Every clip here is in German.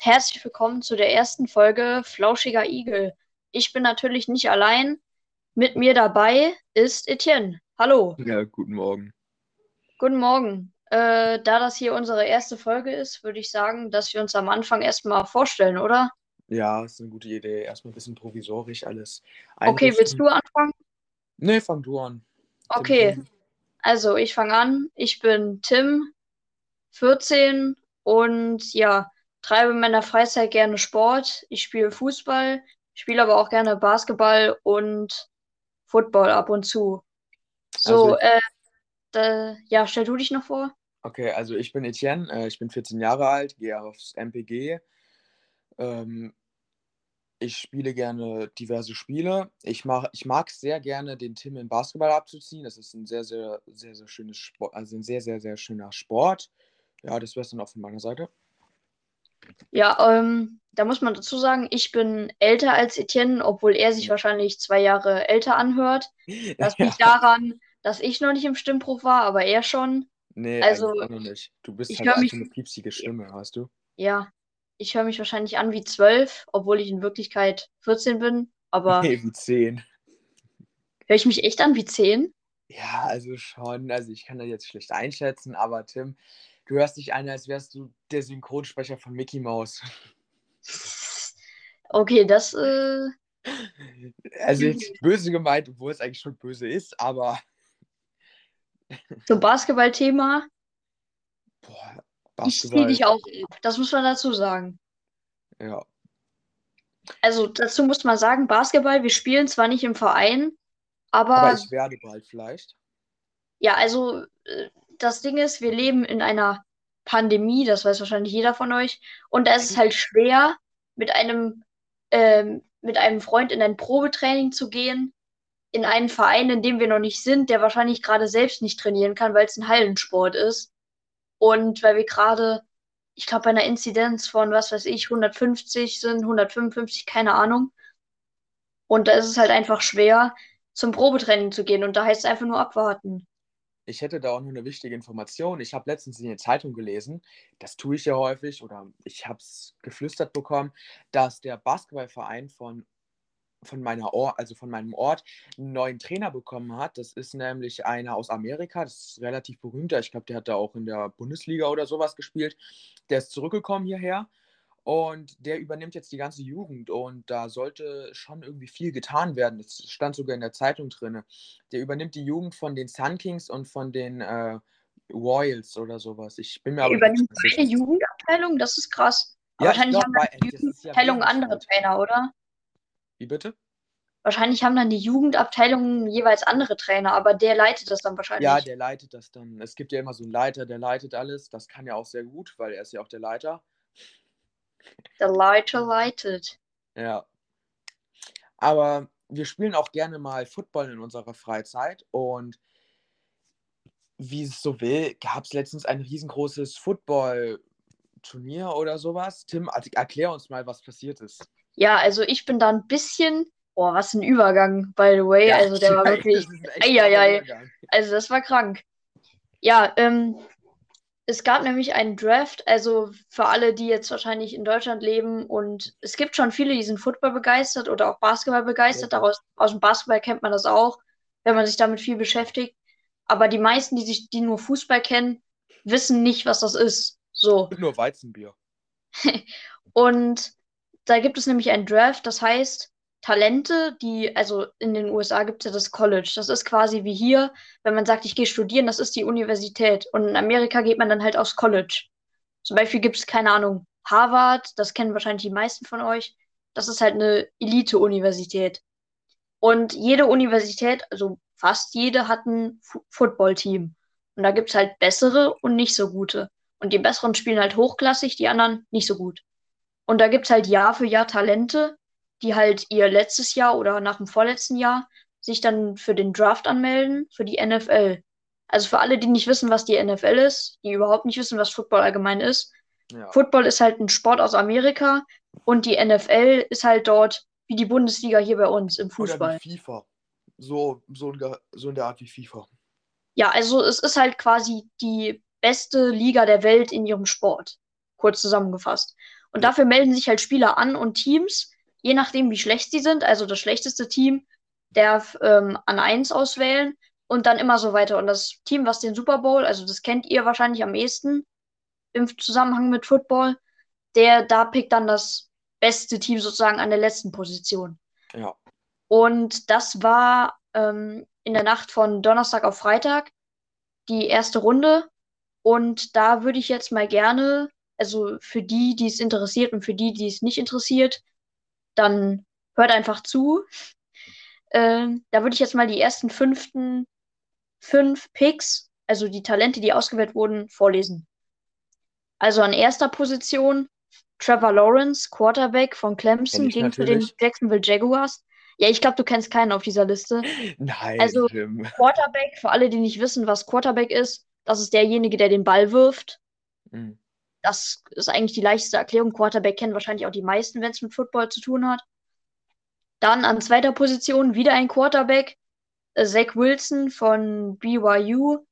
Herzlich willkommen zu der ersten Folge Flauschiger Igel. Ich bin natürlich nicht allein. Mit mir dabei ist Etienne. Hallo. Ja, guten Morgen. Guten Morgen. Äh, da das hier unsere erste Folge ist, würde ich sagen, dass wir uns am Anfang erstmal vorstellen, oder? Ja, ist eine gute Idee. Erstmal ein bisschen provisorisch alles. Okay, willst du anfangen? Nee, fang du an. Okay, also ich fange an. Ich bin Tim, 14 und ja, treibe in meiner Freizeit gerne Sport. Ich spiele Fußball, spiele aber auch gerne Basketball und Football ab und zu. So, Also, äh, da, ja, stell du dich noch vor. okay, also ich bin Etienne, äh, ich bin 14 Jahre alt, gehe aufs MPG. Ähm, ich spiele gerne diverse Spiele. Ich mach, ich mag es sehr gerne, den Tim in Basketball abzuziehen. Das ist ein sehr, sehr, sehr, sehr schönes Sport, also ein sehr, sehr, sehr schöner Sport. Ja, das wäre es dann auch von meiner Seite. Ja, ähm, da muss man dazu sagen, ich bin älter als Etienne, obwohl er sich wahrscheinlich zwei Jahre älter anhört. Das Ja. liegt daran, dass ich noch nicht im Stimmbruch war, aber er schon. Nee, Also, noch nicht. Du bist halt einfach mich- eine piepsige Stimme, weißt du? Ja, ich höre mich wahrscheinlich an wie zwölf, obwohl ich in Wirklichkeit 14 bin. Aber Nee, wie 10. höre ich mich echt an wie zehn? Ja, also schon. Also ich kann das jetzt schlecht einschätzen, aber Tim, du hörst dich an, als wärst du der Synchronsprecher von Mickey Mouse. Okay, das, äh, Also jetzt böse gemeint, obwohl es eigentlich schon böse ist, aber zum Basketballthema, boah, ich Basketball. dich auch ab. Das muss man dazu sagen. Ja. Also dazu muss man sagen, Basketball, wir spielen zwar nicht im Verein, aber Aber ich werde bald vielleicht. Ja, also äh, das Ding ist, wir leben in einer Pandemie, das weiß wahrscheinlich jeder von euch. Und da ist es halt schwer, mit einem, ähm, mit einem Freund in ein Probetraining zu gehen, in einen Verein, in dem wir noch nicht sind, der wahrscheinlich gerade selbst nicht trainieren kann, weil es ein Hallensport ist. Und weil wir gerade, ich glaube, bei einer Inzidenz von, was weiß ich, 150 sind, 155, keine Ahnung. Und da ist es halt einfach schwer, zum Probetraining zu gehen. Und da heißt es einfach nur abwarten. Ich hätte da auch noch eine wichtige Information. Ich habe letztens in der Zeitung gelesen, das tue ich ja häufig, oder ich habe es geflüstert bekommen, dass der Basketballverein von, von meiner Or also von meinem Ort einen neuen Trainer bekommen hat. Das ist nämlich einer aus Amerika, das ist relativ berühmter. Ich glaube, der hat da auch in der Bundesliga oder sowas gespielt. Der ist zurückgekommen hierher und der übernimmt jetzt die ganze Jugend und da sollte schon irgendwie viel getan werden. Das stand sogar in der Zeitung drin. Der übernimmt die Jugend von den Sun Kings und von den äh, Royals oder sowas. Ich bin mir Er aber übernimmt nicht sicher. Jugendabteilung, das ist krass. Ja, wahrscheinlich ich haben glaub, weil- die ja Jugendabteilung wenig andere. Trainer, oder? Wie bitte? Wahrscheinlich haben dann die Jugendabteilungen jeweils andere Trainer, aber der leitet das dann wahrscheinlich. Ja, der leitet das dann. Es gibt ja immer so einen Leiter, der leitet alles. Das kann ja auch sehr gut, weil er ist ja auch der Leiter. Der Leiter leitet. Ja. Aber wir spielen auch gerne mal Football in unserer Freizeit und wie es so will, gab es letztens ein riesengroßes Football-Turnier oder sowas. Tim, erklär uns mal, was passiert ist. Ja, also ich bin da ein bisschen. Boah, was ein Übergang, by the way. Also der war wirklich. Eieiei. Also das war krank. Ja, ähm, es gab nämlich einen Draft, also für alle, die jetzt wahrscheinlich in Deutschland leben und es gibt schon viele, die sind Football begeistert oder auch Basketball begeistert. Ja. Daraus, aus dem Basketball kennt man das auch, wenn man sich damit viel beschäftigt. Aber die meisten, die sich, die nur Fußball kennen, wissen nicht, was das ist. So. Nur Weizenbier. Und da gibt es nämlich einen Draft, das heißt, Talente, die, also in den USA gibt es ja das College. Das ist quasi wie hier, wenn man sagt, ich gehe studieren, das ist die Universität. Und in Amerika geht man dann halt aufs College. Zum Beispiel gibt es, keine Ahnung, Harvard, das kennen wahrscheinlich die meisten von euch. Das ist halt eine Elite-Universität. Und jede Universität, also fast jede, hat ein Football-Team. Und da gibt es halt bessere und nicht so gute. Und die besseren spielen halt hochklassig, die anderen nicht so gut. Und da gibt es halt Jahr für Jahr Talente, die halt ihr letztes Jahr oder nach dem vorletzten Jahr sich dann für den Draft anmelden, für die NFL. Also für alle, die nicht wissen, was die NFL ist, die überhaupt nicht wissen, was Football allgemein ist. Ja. Football ist halt ein Sport aus Amerika und die NFL ist halt dort wie die Bundesliga hier bei uns im Oder Fußball. wie FIFA. so, so, so in der Art wie FIFA. Ja, also es ist halt quasi die beste Liga der Welt in ihrem Sport. Kurz zusammengefasst. Und dafür melden sich halt Spieler an und Teams, je nachdem, wie schlecht sie sind. Also das schlechteste Team darf ähm, an 1 auswählen und dann immer so weiter. Und das Team, was den Super Bowl, also das kennt ihr wahrscheinlich am ehesten im Zusammenhang mit Football, der da pickt dann das beste Team sozusagen an der letzten Position. Ja. Und das war ähm, in der Nacht von Donnerstag auf Freitag die erste Runde. Und da würde ich jetzt mal gerne, also für die, die es interessiert und für die, die es nicht interessiert, dann hört einfach zu. Ähm, da würde ich jetzt mal die ersten fünften fünf Picks, also die Talente, die ausgewählt wurden, vorlesen. Also an erster Position Trevor Lawrence, Quarterback von Clemson, ging für den Jacksonville Jaguars. Ja, ich glaube, du kennst keinen auf dieser Liste. Nein. Also Quarterback, für alle, die nicht wissen, was Quarterback ist, das ist derjenige, der den Ball wirft. Mhm. Das ist eigentlich die leichteste Erklärung. Quarterback kennen wahrscheinlich auch die meisten, wenn es mit Football zu tun hat. Dann an zweiter Position wieder ein Quarterback, äh, Zach Wilson von BYU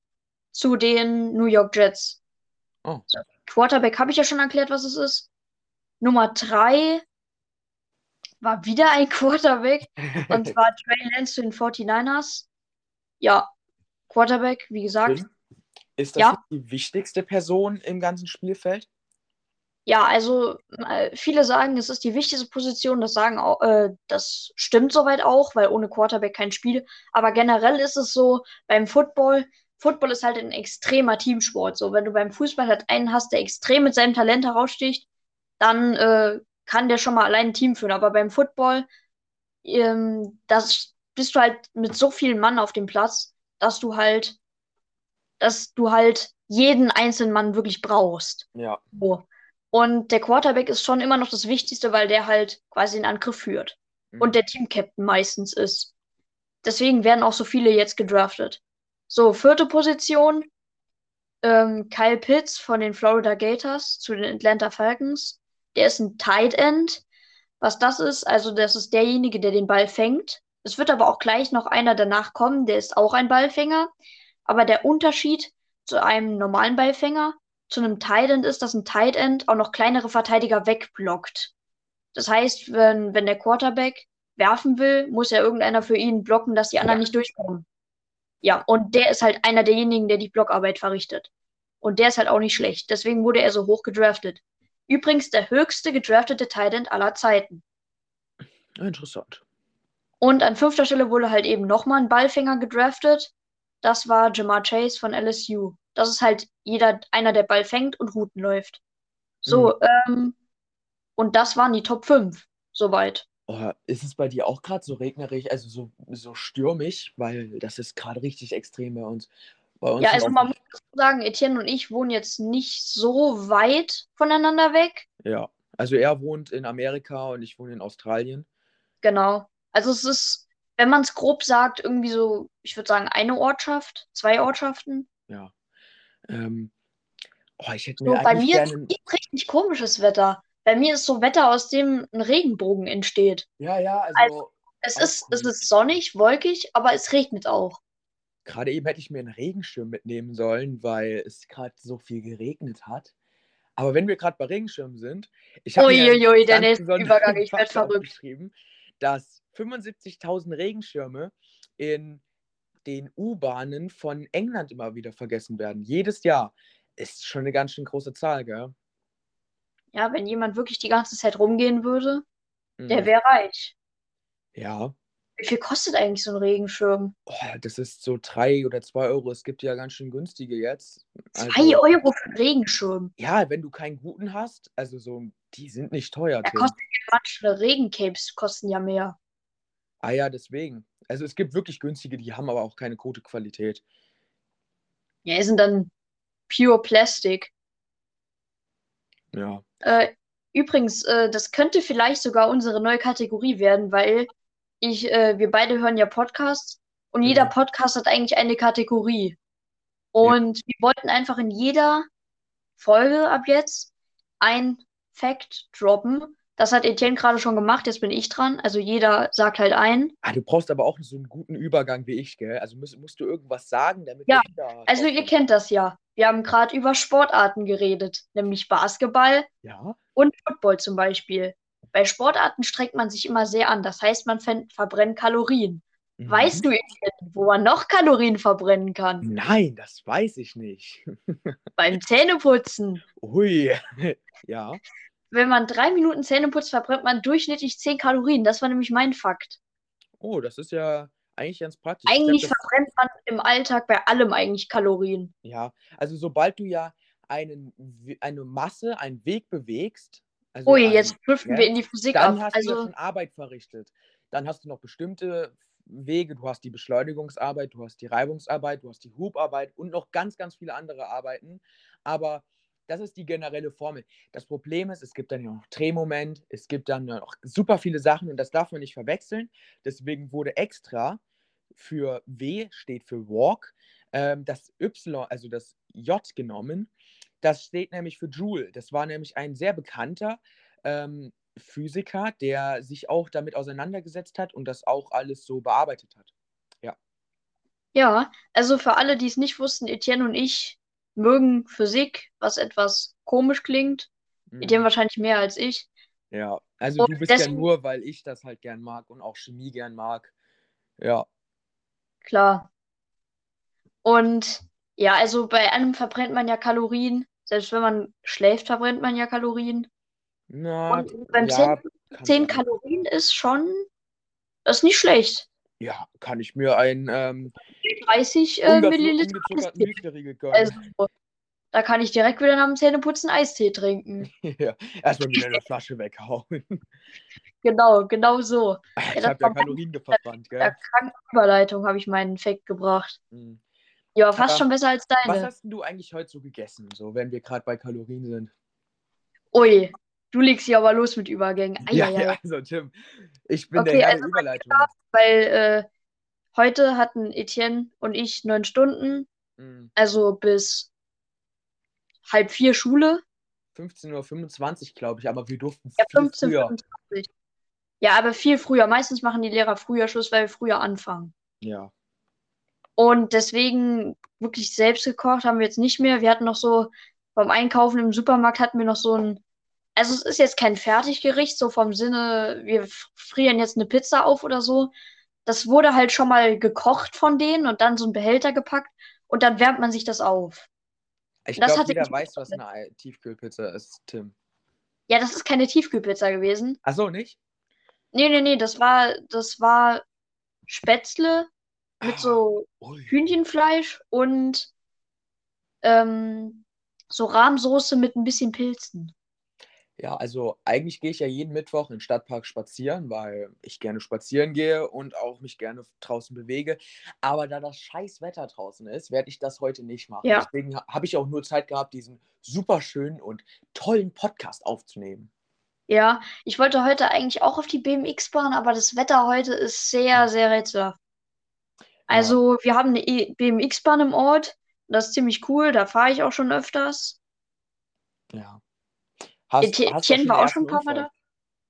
zu den New York Jets. Oh. Quarterback habe ich ja schon erklärt, was es ist. Nummer drei war wieder ein Quarterback. und zwar Trey Lance zu den 49ers. Ja, Quarterback, wie gesagt. Ist das ja. die wichtigste Person im ganzen Spielfeld? Ja, also äh, viele sagen, es ist die wichtigste Position. Das sagen auch, äh, das stimmt soweit auch, weil ohne Quarterback kein Spiel. Aber generell ist es so beim Football. Football ist halt ein extremer Teamsport. So, wenn du beim Fußball halt einen hast, der extrem mit seinem Talent heraussticht, dann äh, kann der schon mal allein ein Team führen. Aber beim Football, ähm, das bist du halt mit so vielen Mann auf dem Platz, dass du halt, dass du halt jeden einzelnen Mann wirklich brauchst. Ja. So. Und der Quarterback ist schon immer noch das Wichtigste, weil der halt quasi den Angriff führt. Mhm. Und der Team-Captain meistens ist. Deswegen werden auch so viele jetzt gedraftet. So, vierte Position. Ähm, Kyle Pitts von den Florida Gators zu den Atlanta Falcons. Der ist ein Tight End. Was das ist, also das ist derjenige, der den Ball fängt. Es wird aber auch gleich noch einer danach kommen, der ist auch ein Ballfänger. Aber der Unterschied zu einem normalen Ballfänger zu einem Tight End ist, dass ein Tight End auch noch kleinere Verteidiger wegblockt. Das heißt, wenn, wenn der Quarterback werfen will, muss ja irgendeiner für ihn blocken, dass die anderen ja. nicht durchkommen. Ja, und der ist halt einer derjenigen, der die Blockarbeit verrichtet. Und der ist halt auch nicht schlecht. Deswegen wurde er so hoch gedraftet. Übrigens der höchste gedraftete Tight End aller Zeiten. Interessant. Und an fünfter Stelle wurde halt eben nochmal ein Ballfänger gedraftet. Das war Jamar Chase von LSU. Das ist halt jeder, einer, der Ball fängt und Routen läuft. So, mhm. ähm, und das waren die Top 5, soweit. Oh, ist es bei dir auch gerade so regnerisch, also so, so stürmisch, weil das ist gerade richtig extrem bei uns. Bei uns ja, also man muss sagen, Etienne und ich wohnen jetzt nicht so weit voneinander weg. Ja, also er wohnt in Amerika und ich wohne in Australien. Genau. Also es ist, wenn man es grob sagt, irgendwie so, ich würde sagen, eine Ortschaft, zwei Ortschaften. Ja. Ähm, oh, ich hätte mir so, bei mir gerne... ist richtig komisches Wetter. Bei mir ist so Wetter, aus dem ein Regenbogen entsteht. Ja, ja, also. also es, ist, es ist sonnig, wolkig, aber es regnet auch. Gerade eben hätte ich mir einen Regenschirm mitnehmen sollen, weil es gerade so viel geregnet hat. Aber wenn wir gerade bei Regenschirmen sind, ich habe Uiuiui, der nächste Übergang, ich werde verrückt. Dass 75.000 Regenschirme in den U-Bahnen von England immer wieder vergessen werden. Jedes Jahr. Ist schon eine ganz schön große Zahl, gell? Ja, wenn jemand wirklich die ganze Zeit rumgehen würde, mhm. der wäre reich. Ja. Wie viel kostet eigentlich so ein Regenschirm? Oh, das ist so drei oder zwei Euro. Es gibt ja ganz schön günstige jetzt. Also, zwei Euro für einen Regenschirm? Ja, wenn du keinen guten hast, also so, die sind nicht teuer. Ja, kosten ja manche Regencapes kosten ja mehr. Ah ja, deswegen. Also es gibt wirklich günstige, die haben aber auch keine gute Qualität. Ja, die sind dann Pure Plastic. Ja. Äh, übrigens, äh, das könnte vielleicht sogar unsere neue Kategorie werden, weil ich, äh, wir beide hören ja Podcasts und jeder mhm. Podcast hat eigentlich eine Kategorie. Und ja. wir wollten einfach in jeder Folge ab jetzt ein Fact droppen, Das hat Etienne gerade schon gemacht, jetzt bin ich dran. Also jeder sagt halt ein. Ah, du brauchst aber auch so einen guten Übergang wie ich, gell? Also musst, musst du irgendwas sagen, damit Ja, Also ihr kennt das ja. Wir haben gerade über Sportarten geredet, nämlich Basketball Ja? und Football zum Beispiel. Bei Sportarten strengt man sich immer sehr an. Das heißt, man verbrennt Kalorien. Weißt Mhm. du, Etienne, wo man noch Kalorien verbrennen kann? Nein, das weiß ich nicht. Beim Zähneputzen. Ui. Ja. Wenn man drei Minuten Zähne putzt, verbrennt man durchschnittlich 10 Kalorien. Das war nämlich mein Fakt. Oh, das ist ja eigentlich ganz praktisch. Ich glaub, Eigentlich das- verbrennt man im Alltag bei allem eigentlich Kalorien. Ja, also sobald du ja einen, eine Masse, einen Weg bewegst, also Ui, ein- jetzt driften ja, wir in die Physik dann ab. hast du ja Also, schon Arbeit verrichtet. Dann hast du noch bestimmte Wege. Du hast die Beschleunigungsarbeit, du hast die Reibungsarbeit, du hast die Hubarbeit und noch ganz, ganz viele andere Arbeiten. Aber das ist die generelle Formel. Das Problem ist, es gibt dann ja noch Drehmoment, es gibt dann ja noch super viele Sachen und das darf man nicht verwechseln. Deswegen wurde extra für W steht für Walk, ähm, das Y, also das J genommen. Das steht nämlich für Joule. Das war nämlich ein sehr bekannter ähm, Physiker, der sich auch damit auseinandergesetzt hat und das auch alles so bearbeitet hat. ja, also für alle, die es nicht wussten, Etienne und ich mögen Physik, was etwas komisch klingt. Mhm. Etienne wahrscheinlich mehr als ich. Ja, also Und du bist ja deswegen- nur, weil ich das halt gern mag und auch Chemie gern mag. Ja, Klar. Und ja, also bei allem verbrennt man ja Kalorien. Selbst wenn man schläft, verbrennt man ja Kalorien. na, Und beim ja, Zähne- kann 10 sein. Kalorien ist schon, das ist nicht schlecht. Ja, kann ich mir einen ähm, 30 äh, Milliliter Eistee. Also, da kann ich direkt wieder nach dem Zähneputzen Eistee trinken. ja, erstmal wieder eine Flasche weghauen. Genau, genau so. ich das habe ja Kalorien verbrannt, Der gell? kranken Überleitung habe ich meinen Fact gebracht. Mhm. Ja, fast Aber schon besser als Was deine. hast denn du eigentlich heute so gegessen, so wenn wir gerade bei Kalorien sind? Ui, du legst hier aber los mit Übergängen. Ja, Eieiei. ja, also Tim, ich bin Okay, der also Überleitung. Weil äh, heute hatten Etienne und ich neun Stunden, Mhm. also bis halb vier Schule. 15.25 Uhr, glaube ich, aber wir durften Ja, viel 15, früher. 25. Ja, aber viel früher. Meistens machen die Lehrer früher Schluss, weil wir früher anfangen. Ja. Und deswegen wirklich selbst gekocht haben wir jetzt nicht mehr. Wir hatten noch so beim Einkaufen im Supermarkt hatten wir noch so ein, also es ist jetzt kein Fertiggericht, so vom Sinne, wir frieren jetzt eine Pizza auf oder so. Das wurde halt schon mal gekocht von denen und dann so ein Behälter gepackt und dann wärmt man sich das auf. Ich glaube, jeder weiß, was eine Ei- Tiefkühlpizza ist, Tim. Ja, das ist keine Tiefkühlpizza gewesen. Ach so, nicht? Nee, nee, nee, das war, das war Spätzle mit Ah, so ui. Hühnchenfleisch und ähm, so Rahmsoße mit ein bisschen Pilzen. Ja, also eigentlich gehe ich ja jeden Mittwoch im Stadtpark spazieren, weil ich gerne spazieren gehe und auch mich gerne draußen bewege. Aber da das scheiß Wetter draußen ist, werde ich das heute nicht machen. Ja. Deswegen ha- habe ich auch nur Zeit gehabt, diesen super schönen und tollen Podcast aufzunehmen. Ja, ich wollte heute eigentlich auch auf die BMX-Bahn, aber das Wetter heute ist sehr, sehr rätselhaft. Also, wir haben eine E- BMX-Bahn im Ort. Das ist ziemlich cool, da fahre ich auch schon öfters. Ja. Hast, Eti- hast du Etienne schon war auch schon ein paar Mal da.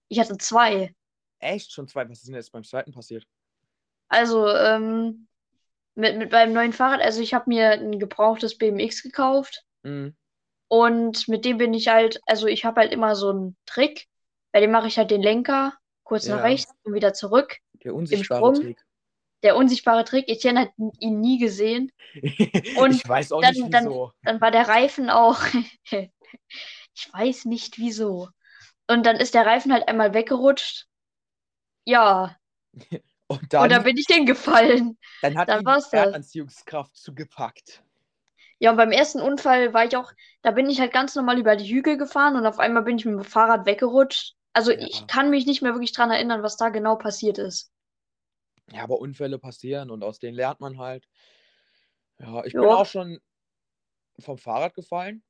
Ich hatte zwei. Echt? Schon zwei? Was ist denn jetzt beim zweiten passiert? Also, ähm, mit, mit meinem neuen Fahrrad, also ich habe mir ein gebrauchtes BMX gekauft. Mhm. Und mit dem bin ich halt, also ich habe halt immer so einen Trick, bei dem mache ich halt den Lenker kurz nach Ja. rechts und wieder zurück. Der unsichtbare Sprung. Trick. Der unsichtbare Trick, Etienne hat ihn nie gesehen. Und ich weiß auch dann- nicht dann- wieso. Dann war der Reifen auch, ich weiß nicht wieso. Und dann ist der Reifen halt einmal weggerutscht. Ja, Und und dann, dann bin ich hingefallen. dann hat dann ihn die das. Erdanziehungskraft zugepackt. Ja, und beim ersten Unfall war ich auch, da bin ich halt ganz normal über die Hügel gefahren und auf einmal bin ich mit dem Fahrrad weggerutscht. Also Ja. ich kann mich nicht mehr wirklich dran erinnern, was da genau passiert ist. Ja, aber Unfälle passieren und aus denen lernt man halt. Ja, ich Ja. bin auch schon vom Fahrrad gefallen,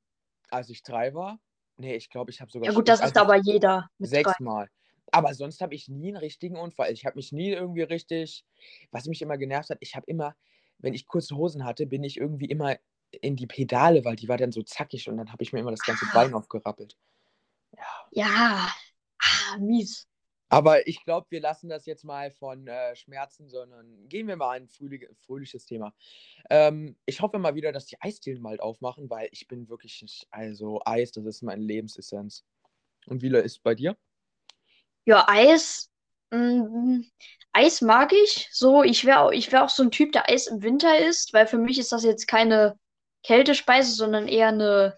als ich drei war. Nee, ich glaube, ich habe sogar Ja gut, das ist aber jeder sechsmal. Aber sonst habe ich nie einen richtigen Unfall. Ich habe mich nie irgendwie richtig, was mich immer genervt hat, ich habe immer, wenn ich kurze Hosen hatte, bin ich irgendwie immer in die Pedale, weil die war dann so zackig und dann habe ich mir immer das ganze Ah. Bein aufgerappelt. Ja, Ja, Ah, mies. Aber ich glaube, wir lassen das jetzt mal von äh, Schmerzen, sondern gehen wir mal ein fröhlich, fröhliches Thema. Ähm, ich hoffe mal wieder, dass die Eisdielen bald aufmachen, weil ich bin wirklich, nicht, also Eis, das ist meine Lebensessenz. Und wie ist es bei dir? Ja, Eis. mm, Eis mag ich. So, ich wäre ich wär auch so ein Typ, der Eis im Winter isst, weil für mich ist das jetzt keine Kältespeise, sondern eher eine,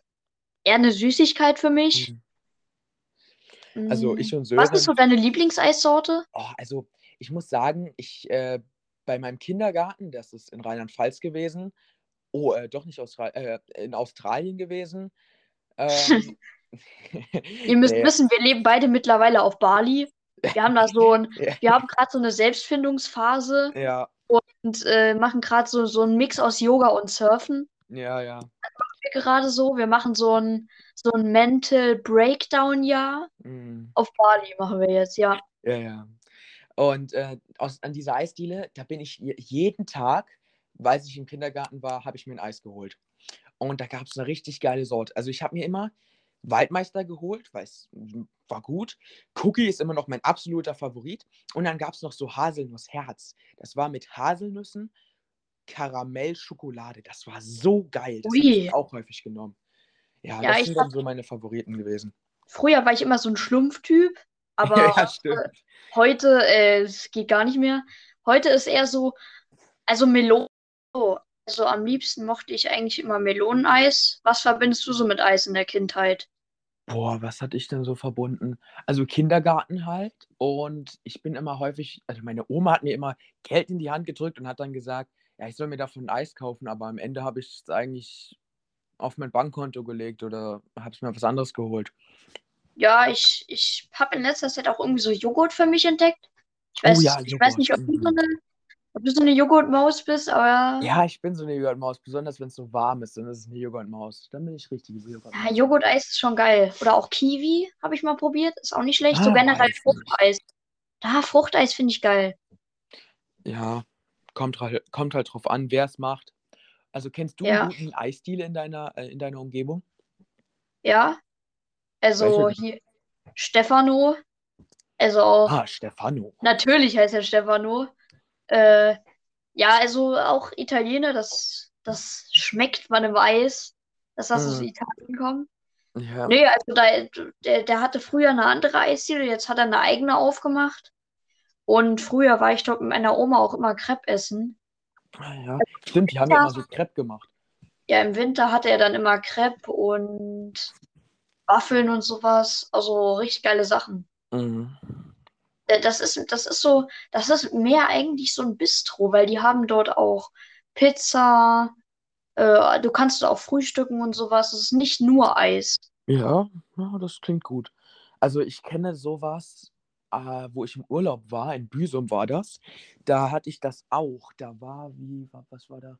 eher eine Süßigkeit für mich. Hm. Also Mm, ich und Was ist so Sören, deine Lieblingseissorte? oh, also ich muss sagen, ich äh, bei meinem Kindergarten, das ist in Rheinland-Pfalz gewesen, oh, äh, doch nicht Austra äh, in Australien gewesen. Ähm, Ihr müsst nee, wissen, wir leben beide mittlerweile auf Bali. Wir haben da so ein, ja, wir haben gerade so eine Selbstfindungsphase ja, und äh, machen gerade so, so einen Mix aus Yoga und Surfen. ja, ja. Gerade so, wir machen so ein, so ein Mental Breakdown-Jahr. Mm. Auf Bali machen wir jetzt, ja. Ja, ja. Und äh, aus, an dieser Eisdiele, da bin ich je- jeden Tag, weil ich im Kindergarten war, habe ich mir ein Eis geholt. Und da gab es eine richtig geile Sorte. Also ich habe mir immer Waldmeister geholt, weil es war gut. Cookie ist immer noch mein absoluter Favorit. Und dann gab es noch so Haselnussherz. Das war mit Haselnüssen, Karamell, Schokolade. Das war so geil. Das habe ich auch häufig genommen. Ja, Ja, das sind dann so meine Favoriten gewesen. früher war ich immer so ein Schlumpftyp, aber Ja, stimmt. heute, äh, es geht gar nicht mehr. Heute ist eher so, also Melone. Also am liebsten mochte ich eigentlich immer Meloneneis. Was verbindest du so mit Eis in der Kindheit? Boah, was hatte ich denn so verbunden? Also Kindergarten halt. Und ich bin immer häufig, also meine Oma hat mir immer Geld in die Hand gedrückt und hat dann gesagt, ja, ich soll mir davon Eis kaufen, aber am Ende habe ich es eigentlich auf mein Bankkonto gelegt oder habe es mir was anderes geholt. Ja, ich, ich habe in letzter Zeit auch irgendwie so Joghurt für mich entdeckt. Ich Oh weiß, ja, ich weiß nicht, ob du so Mhm. eine, ob du so eine Joghurtmaus bist, aber Ja, ich bin so eine Joghurtmaus, besonders wenn es so warm ist, dann ist es eine Joghurtmaus. Dann bin ich richtige ja, Joghurtmaus. Joghurteis ist schon geil. Oder auch Kiwi habe ich mal probiert, ist auch nicht schlecht. So Ah, generell weiß nicht. Fruchteis. Da, Fruchteis finde ich geil. Ja, kommt, halt- kommt halt drauf an, wer es macht. Also kennst du einen Ja, guten Eisdeal in deiner, äh, in deiner Umgebung? ja. Also hier Stefano, also auch, Ah, Stefano. natürlich heißt er Stefano. Äh, ja, also auch Italiener, das, das schmeckt man im Eis, dass das aus Hm, Italien kommt. ja. Nee, also da, der, der hatte früher eine andere Eisdiele, jetzt hat er eine eigene aufgemacht. Und früher war ich dort mit meiner Oma auch immer Crepe essen. Ah, Ja, stimmt, die haben ja immer so Crepe gemacht. ja, im Winter hatte er dann immer Crepe und Waffeln und sowas. Also richtig geile Sachen. Mhm. Äh, Das ist, das ist so, das ist mehr eigentlich so ein Bistro, weil die haben dort auch Pizza, äh, du kannst auch frühstücken und sowas. Es ist nicht nur Eis. Ja, ja, das klingt gut. Also ich kenne sowas, äh, wo ich im Urlaub war, in Büsum war das. Da hatte ich das auch. Da war, wie, wa- was war da?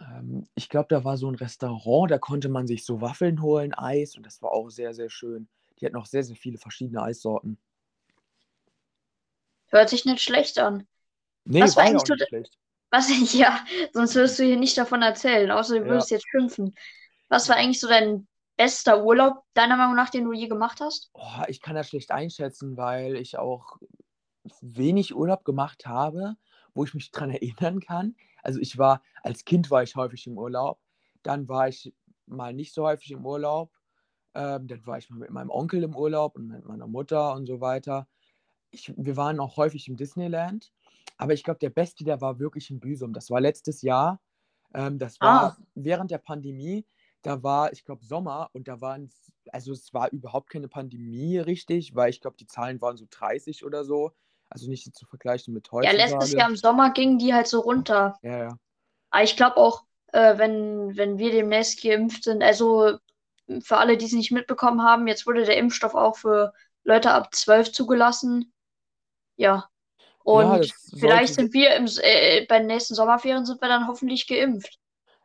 Ähm, ich glaube, da war so ein Restaurant, da konnte man sich so Waffeln holen, Eis und das war auch sehr, sehr schön. Die hatten auch sehr, sehr viele verschiedene Eissorten. Hört sich nicht schlecht an. Nee, Was war ja eigentlich auch nicht schlecht. was, ja, sonst würdest du hier nicht davon erzählen, außer du Ja. würdest jetzt schimpfen. Was war eigentlich so dein bester Urlaub, deiner Meinung nach, den du je gemacht hast? Oh, ich kann das schlecht einschätzen, weil ich auch wenig Urlaub gemacht habe, wo ich mich dran erinnern kann. Also ich war, als Kind war ich häufig im Urlaub, dann war ich mal nicht so häufig im Urlaub, ähm, dann war ich mal mit meinem Onkel im Urlaub und mit meiner Mutter und so weiter. Ich, wir waren auch häufig im Disneyland, aber ich glaube, der beste, der war wirklich in Büsum. Das war letztes Jahr. Ähm, das war Ah, während der Pandemie. Da war, ich glaube, Sommer und da waren, also es war überhaupt keine Pandemie richtig, weil ich glaube, die Zahlen waren so 30 oder so. Also nicht zu vergleichen mit ja, letztes Jahr im Sommer gingen die halt so runter. Ja, ja. Aber ich glaube auch, äh, wenn, wenn wir demnächst geimpft sind, also für alle, die es nicht mitbekommen haben, jetzt wurde der Impfstoff auch für Leute ab 12 zugelassen. Ja. Ja, Und das vielleicht sind wir im, S- äh, bei den nächsten Sommerferien sind wir dann hoffentlich geimpft.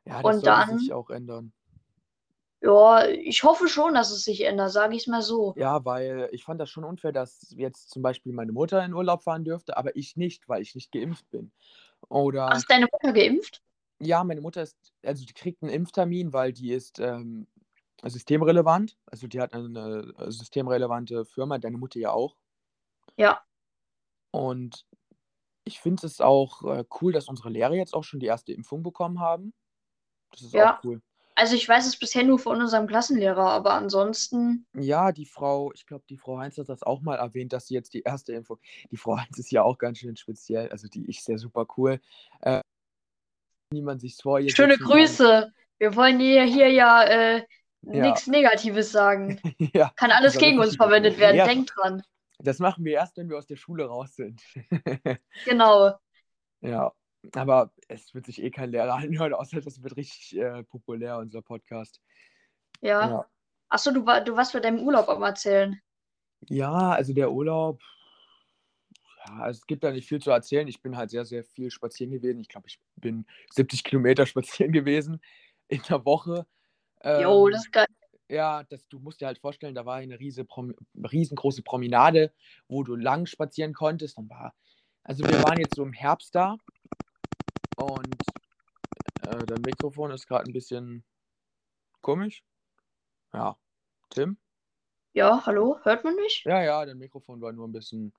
ja, das Und sollte sich dann, auch ändern. Ja, ich hoffe schon, dass es sich ändert, sage ich es mal so. Ja, weil ich fand das schon unfair, dass jetzt zum Beispiel meine Mutter in Urlaub fahren dürfte, aber ich nicht, weil ich nicht geimpft bin. Oder Ach, ist deine Mutter geimpft? ja, meine Mutter ist, also die kriegt einen Impftermin, weil die ist ähm, systemrelevant. Also die hat eine äh, systemrelevante Firma, deine Mutter ja auch. Ja. Und ich finde es auch äh, cool, dass unsere Lehrer jetzt auch schon die erste Impfung bekommen haben. Das ist Ja. auch cool. Also ich weiß es bisher nur von unserem Klassenlehrer, aber ansonsten, Ja, die Frau, ich glaube, die Frau Heinz hat das auch mal erwähnt, dass sie jetzt die erste Impfung. Die Frau Heinz ist ja auch ganz schön speziell, also die ist ja super cool. Äh, niemand sich vor ihr schöne. Grüße. Wir wollen hier, hier ja äh, Ja. nichts Negatives sagen. ja, Kann alles gegen uns verwendet werden. Ja. Denkt dran. das machen wir erst, wenn wir aus der Schule raus sind. Genau. ja, aber es wird sich eh kein Lehrer anhören, außer das wird richtig äh, populär, unser Podcast. Ja. Ja. Achso, du, war, du warst bei deinem Urlaub am Erzählen. Ja, also der Urlaub, ja, also es gibt da nicht viel zu erzählen. Ich bin halt sehr, sehr viel spazieren gewesen. Ich glaube, ich bin 70 Kilometer spazieren gewesen in der Woche. Jo, Ähm, das ist geil. ja, das, du musst dir halt vorstellen, da war eine riese Prom riesengroße Promenade, wo du lang spazieren konntest. Dann war, also wir waren jetzt so im Herbst da und äh, dein Mikrofon ist gerade ein bisschen komisch. Ja, Tim? Ja, hallo, hört man mich? Ja, ja, dein Mikrofon war nur ein bisschen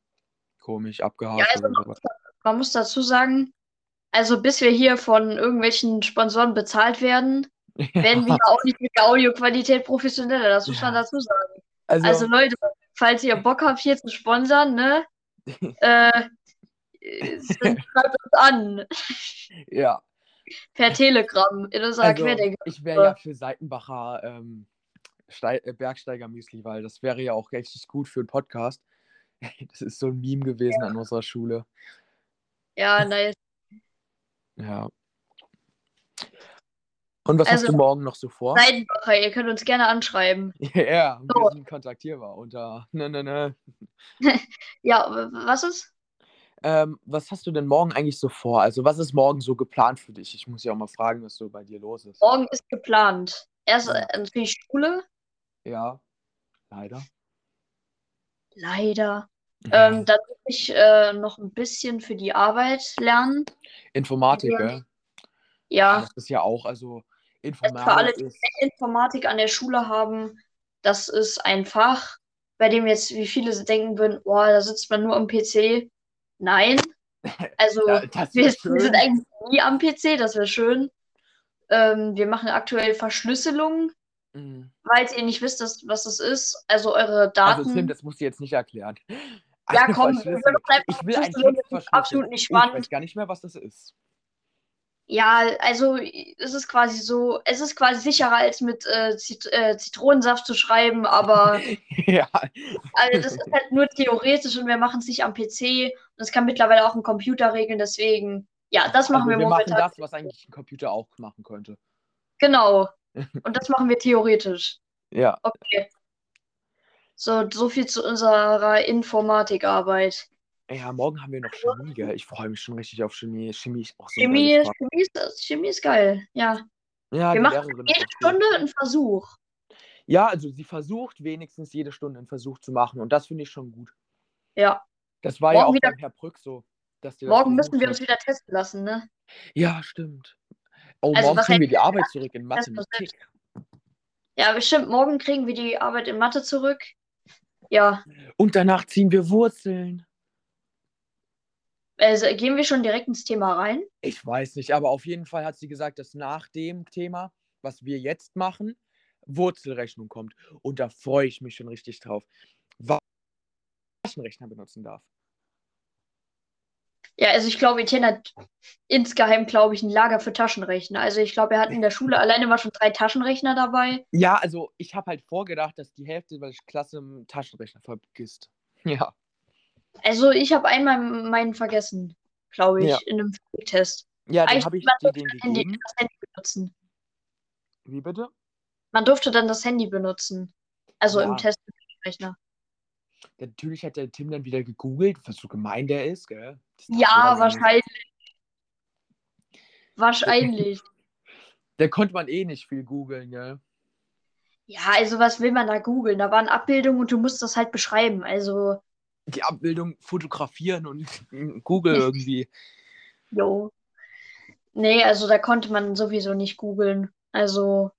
komisch abgehakt. Ja, also man man muss dazu sagen, also bis wir hier von irgendwelchen Sponsoren bezahlt werden, werden wir ja auch nicht mit der Audioqualität professioneller. Das muss man Ja. dazu sagen. Also, Also Leute, falls ihr Bock habt, hier zu sponsern, ne? Äh, dann schreibt uns an. ja, Per Telegram in unserer also Querdenker. ich wäre ja für Seitenbacher ähm, äh, Bergsteiger-Müsli, weil das wäre ja auch richtig gut für einen Podcast. Das ist so ein Meme gewesen an unserer Schule. Ja, nice. Ja. Und was hast Also, du morgen noch so vor? Seidenbacher, ihr könnt uns gerne anschreiben. Ja, So. wir sind kontaktierbar unter. Ne, ne, ne. Ja, was ist? Ähm, was hast du denn morgen eigentlich so vor? Also, was ist morgen so geplant für dich? Ich muss ja auch mal fragen, was so bei dir los ist. Morgen ist geplant. Erst Ja. äh, natürlich Schule, Ja, leider. leider. Ja. Ähm, dann muss ich äh, noch ein bisschen für die Arbeit lernen. Informatik, Ja. gell? Ja, Das ist ja auch, also also für alle, Informatik die. Informatik an der Schule haben, das ist ein Fach, bei dem jetzt wie viele denken würden, boah, da sitzt man nur am PC. Nein. Also Ja, wir, sind eigentlich nie am PC, das wäre schön. Ähm, wir machen aktuell Verschlüsselung, Mhm. falls ihr nicht wisst, dass, was das ist. Also eure Also Daten. Tim, das musst du jetzt nicht erklären. Ja, Eine komm, Ich will einen Text absolut nicht Ich spannend. weiß gar nicht mehr, was das ist. Ja, also es ist quasi so, es ist quasi sicherer als mit äh, Zit äh, Zitronensaft zu schreiben, aber ja. also das ist halt nur theoretisch und wir machen es nicht am PC und das kann mittlerweile auch ein Computer regeln, deswegen, ja, das machen Also wir wir machen momentan. das, was eigentlich ein Computer auch machen könnte. Genau. Und das machen wir theoretisch. Ja. Okay. So, so viel zu unserer Informatikarbeit. Ja, morgen haben wir noch Chemie, gell? Ich freue mich schon richtig auf Chemie. Chemie ist auch so Chemie, geiles ist- Fach. Chemie, ist, Chemie ist geil, ja. Ja, Wir machen jede. Stunde einen Versuch. Ja, also sie versucht wenigstens jede Stunde einen Versuch zu machen und das finde ich schon gut. Ja. Das war ja Morgen auch wieder- beim Herr Brück so. Dass die Morgen müssen wir uns wieder testen lassen, ne? Ja, stimmt. Oh, Also, morgen kriegen wir die Arbeit zurück in Mathematik. Ja, bestimmt. Morgen kriegen wir die Arbeit in Mathe zurück. Ja. Und danach ziehen wir Wurzeln. Also gehen wir schon direkt ins Thema rein. Ich weiß nicht, aber auf jeden Fall hat sie gesagt, dass nach dem Thema, was wir jetzt machen, Wurzelrechnung kommt. Und da freue ich mich schon richtig drauf. Was ich Taschenrechner benutzen darf. Ja, also ich glaube, Etienne hat insgeheim, glaube ich, ein Lager für Taschenrechner. Also ich glaube, er hat in der Schule alleine mal schon drei Taschenrechner dabei. Ja, also ich habe halt vorgedacht, dass die Hälfte der Klasse einen Taschenrechner vergisst. Ja. Also ich habe einmal meinen vergessen, glaube ich, Ja. in einem Test. Ja, dann habe ich dir den das Handy, gegeben. das Handy benutzen. Wie bitte? Man durfte dann das Handy benutzen. Also Ja. im Testrechner. Natürlich hat der Tim dann wieder gegoogelt, was so gemein der ist, gell? Ja, wahrscheinlich. Wahrscheinlich. Da konnte man eh nicht viel googeln, gell? Ja, also was will man da googeln? Da waren Abbildungen und du musst das halt beschreiben. Also, Die Abbildung fotografieren und Google irgendwie. jo. Nee, also da konnte man sowieso nicht googeln. Also,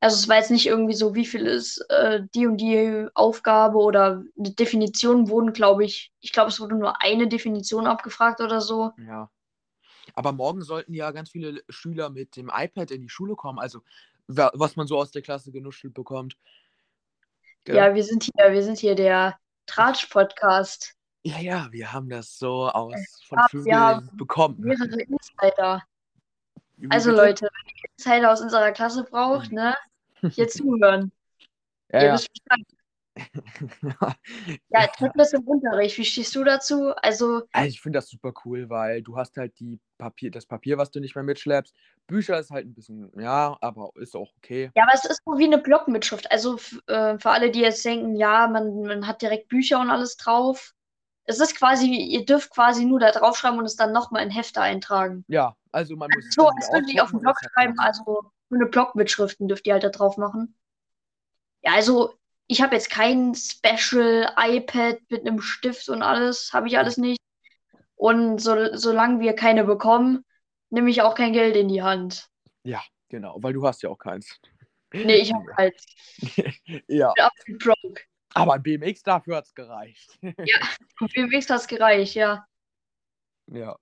Also es war jetzt nicht irgendwie so, wie viel ist äh, die und die Aufgabe oder Definitionen wurden, glaube ich, ich glaube, es wurde nur eine Definition abgefragt oder so. Ja. Aber morgen sollten ja ganz viele Schüler mit dem iPad in die Schule kommen, also was man so aus der Klasse genuschelt bekommt. Gell? Ja, wir sind hier, wir sind hier der Tratsch-Podcast. Ja, ja, wir haben das so aus von ja, Vögeln bekommen. Mehrere Insider. Also? Leute, wenn ihr Insider aus unserer Klasse braucht, ne, hier zuhören. Ja, ihr ja. wisst ja, das im Unterricht. Wie stehst du dazu? Also, also ich finde das super cool, weil du hast halt die Papier, das Papier, was du nicht mehr mitschleppst. Bücher ist halt ein bisschen, ja, aber ist auch okay. Ja, aber es ist so wie eine Blockmitschrift. Also äh, für alle, die jetzt denken, ja, man, man hat direkt Bücher und alles drauf. Es ist quasi, ihr dürft quasi nur da draufschreiben und es dann nochmal in Hefte eintragen. Ja, also man muss. So, als würde ich auf den Blog schreiben, also nur eine Blockmitschriften dürft ihr halt da drauf machen. Ja, also ich habe jetzt kein Special iPad mit einem Stift und alles, habe ich alles nicht. Und so, solange wir keine bekommen, nehme ich auch kein Geld in die Hand. Ja, genau, weil du hast ja auch keins. Nee, ich habe keins. ja. Ich bin broke. Aber ein BMX dafür hat es gereicht. ja, ein BMX hat es gereicht, ja. Ja.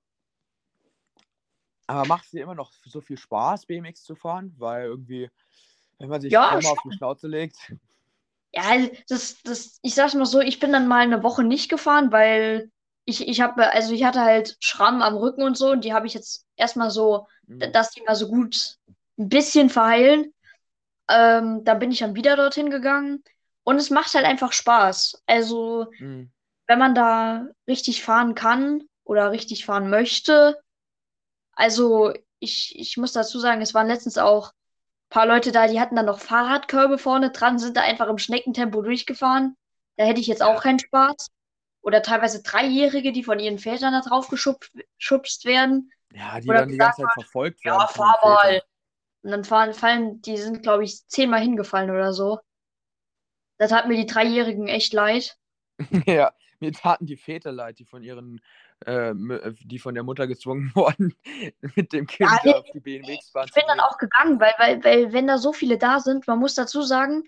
Aber macht es dir immer noch so viel Spaß, BMX zu fahren? Weil irgendwie, wenn man sich ja, mal auf die Schnauze legt. Ja, das, das, ich sag's mal so, ich bin dann mal eine Woche nicht gefahren, weil ich, ich habe, also ich hatte halt Schramm am Rücken und so und die habe ich jetzt erstmal so, mhm. dass die mal so gut ein bisschen verheilen. Ähm, dann bin ich dann wieder dorthin gegangen und es macht halt einfach Spaß. Also, mhm. wenn man da richtig fahren kann oder richtig fahren möchte, also ich, ich muss dazu sagen, es waren letztens auch paar Leute da, die hatten dann noch Fahrradkörbe vorne dran, sind da einfach im Schneckentempo durchgefahren. Da hätte ich jetzt auch keinen Spaß. Oder teilweise Dreijährige, die von ihren Vätern da drauf geschubst werden. Ja, die dann die ganze Zeit verfolgt werden. Ja, fahr mal. Und dann fahren, fallen, die sind, glaube ich, zehnmal hingefallen oder so. Das hat mir die Dreijährigen echt leid. ja, mir taten die Väter leid, die von ihren, äh, äh die von der Mutter gezwungen wurden, mit dem Kind ja, auf die BMX-Bahn Ich bin dann auch gegangen, weil, weil, weil, wenn da so viele da sind, man muss dazu sagen,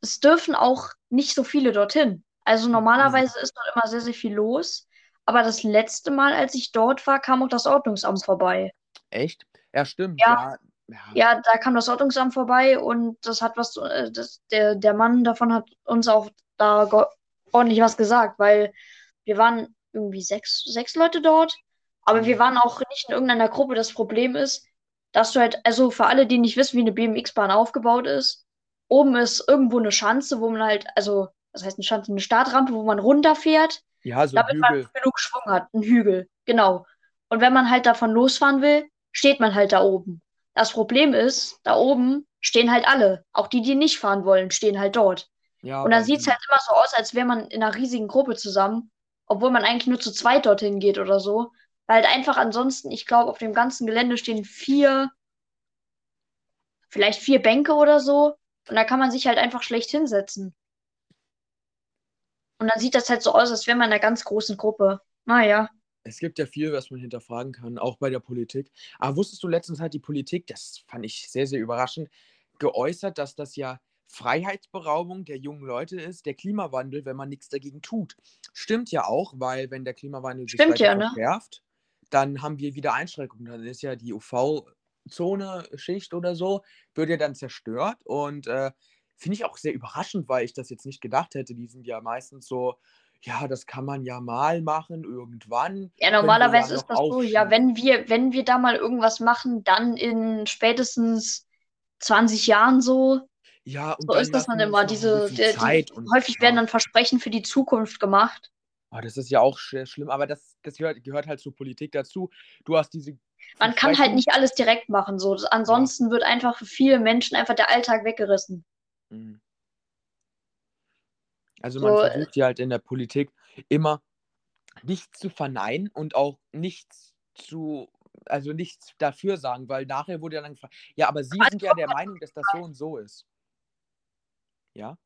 es dürfen auch nicht so viele dorthin. Also normalerweise ist dort immer sehr, sehr viel los. Aber das letzte Mal, als ich dort war, kam auch das Ordnungsamt vorbei. Echt? Ja, stimmt. Ja, ja ja. ja, da kam das Ordnungsamt vorbei und das hat was, äh, das, der, der Mann davon hat uns auch da ordentlich was gesagt, weil wir waren irgendwie sechs, sechs Leute dort, aber wir mhm. waren auch nicht in irgendeiner Gruppe. Das Problem ist, dass du halt, also für alle, die nicht wissen, wie eine BMX-Bahn aufgebaut ist, oben ist irgendwo eine Schanze, wo man halt, also, das heißt eine Schanze, eine Startrampe, wo man runterfährt, ja, so damit Hügel. man genug Schwung hat. Ein Hügel, genau. Und wenn man halt davon losfahren will, steht man halt da oben. Das Problem ist, da oben stehen halt alle. Auch die, die nicht fahren wollen, stehen halt dort. Ja, und dann sieht es halt immer so aus, als wäre man in einer riesigen Gruppe zusammen, obwohl man eigentlich nur zu zweit dorthin geht oder so. Weil halt einfach ansonsten, ich glaube, auf dem ganzen Gelände stehen vier, vielleicht vier Bänke oder so. Und da kann man sich halt einfach schlecht hinsetzen. Und dann sieht das halt so aus, als wäre man in einer ganz großen Gruppe. Naja es gibt ja viel, was man hinterfragen kann, auch bei der Politik. Aber wusstest du letztens hat die Politik, das fand ich sehr, sehr überraschend, geäußert, dass das ja Freiheitsberaubung der jungen Leute ist, der Klimawandel, wenn man nichts dagegen tut. Stimmt ja auch, weil wenn der Klimawandel sich Stimmt, ja, ne? verschärft, dann haben wir wieder Einschränkungen. Dann ist ja die UV-Zone-Schicht oder so, wird ja dann zerstört. Und äh, finde ich auch sehr überraschend, weil ich das jetzt nicht gedacht hätte. Die sind ja meistens so ja, das kann man ja mal machen, irgendwann. Ja, normalerweise ja ist das so, ja, wenn wir, wenn wir da mal irgendwas machen, dann in spätestens 20 Jahren so. Ja, und so ist das dann immer. Diese, die, die, häufig ja. werden dann Versprechen für die Zukunft gemacht. Oh, das ist ja auch schlimm, aber das, das gehört, gehört halt zur Politik dazu. Du hast diese. Man kann halt nicht alles direkt machen. So. Ansonsten ja. wird einfach für viele Menschen einfach der Alltag weggerissen. Mhm. Also man so, äh versucht ja halt in der Politik immer nichts zu verneinen und auch nichts zu, also nichts dafür sagen, weil nachher wurde ja dann gefragt, ja, aber Sie sind ja der Meinung, dass das so und so ist. Ja?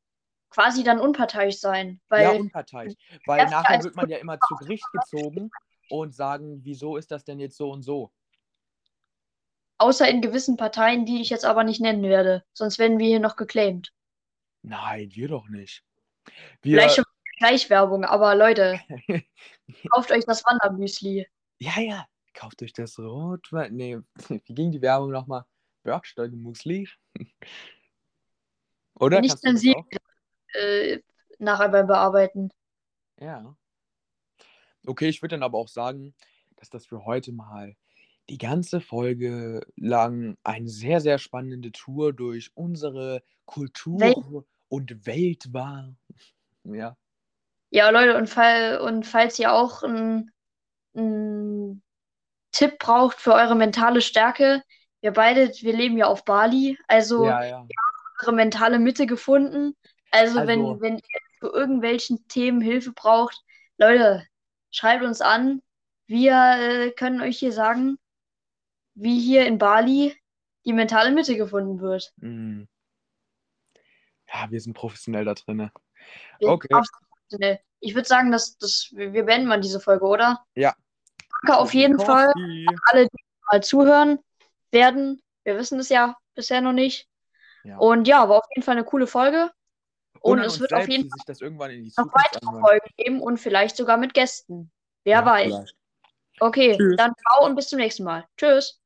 Quasi dann unparteiisch sein. Weil ja, unparteiisch. Weil nachher wird man ja immer zu Gericht gezogen und sagen, wieso ist das denn jetzt so und so? Außer in gewissen Parteien, die ich jetzt aber nicht nennen werde. Sonst werden wir hier noch geclaimed. Nein, wir doch nicht. Wir, schon Gleichwerbung, aber Leute, kauft euch das Wandermüsli. ja, ja, kauft euch das Rotwein. Nee, wie ging die Werbung nochmal? Bergsteigen Musli? Oder? Zensiert. auch? Äh, nachher beim Bearbeiten. Ja. Okay, ich würde dann aber auch sagen, dass das für heute mal die ganze Folge lang eine sehr, sehr spannende Tour durch unsere Kultur Welt. und Welt war. Ja. Ja, Leute, und, fall, und falls ihr auch einen einen Tipp braucht für eure mentale Stärke, wir beide, wir leben ja auf Bali, also Ja, ja. Unsere mentale Mitte gefunden. Also, Also- wenn, wenn ihr für irgendwelchen Themen Hilfe braucht, Leute, schreibt uns an. Wir äh, können euch hier sagen, wie hier in Bali die mentale Mitte gefunden wird. Mm. Ja, wir sind professionell da drin. Okay. professionell. Ich würde sagen, dass, dass wir beenden mal diese Folge, oder? Ja. Danke auf jeden Fall. Coffee. alle, die mal zuhören werden. Wir wissen es ja bisher noch nicht. Ja. Und ja, war auf jeden Fall eine coole Folge. Und, und es wird selbst, auf jeden Fall sich irgendwann in die noch weitere. Folgen geben und vielleicht sogar mit Gästen. Wer ja, weiß. Vielleicht. Okay, Tschüss. dann ciao und bis zum nächsten Mal. Tschüss.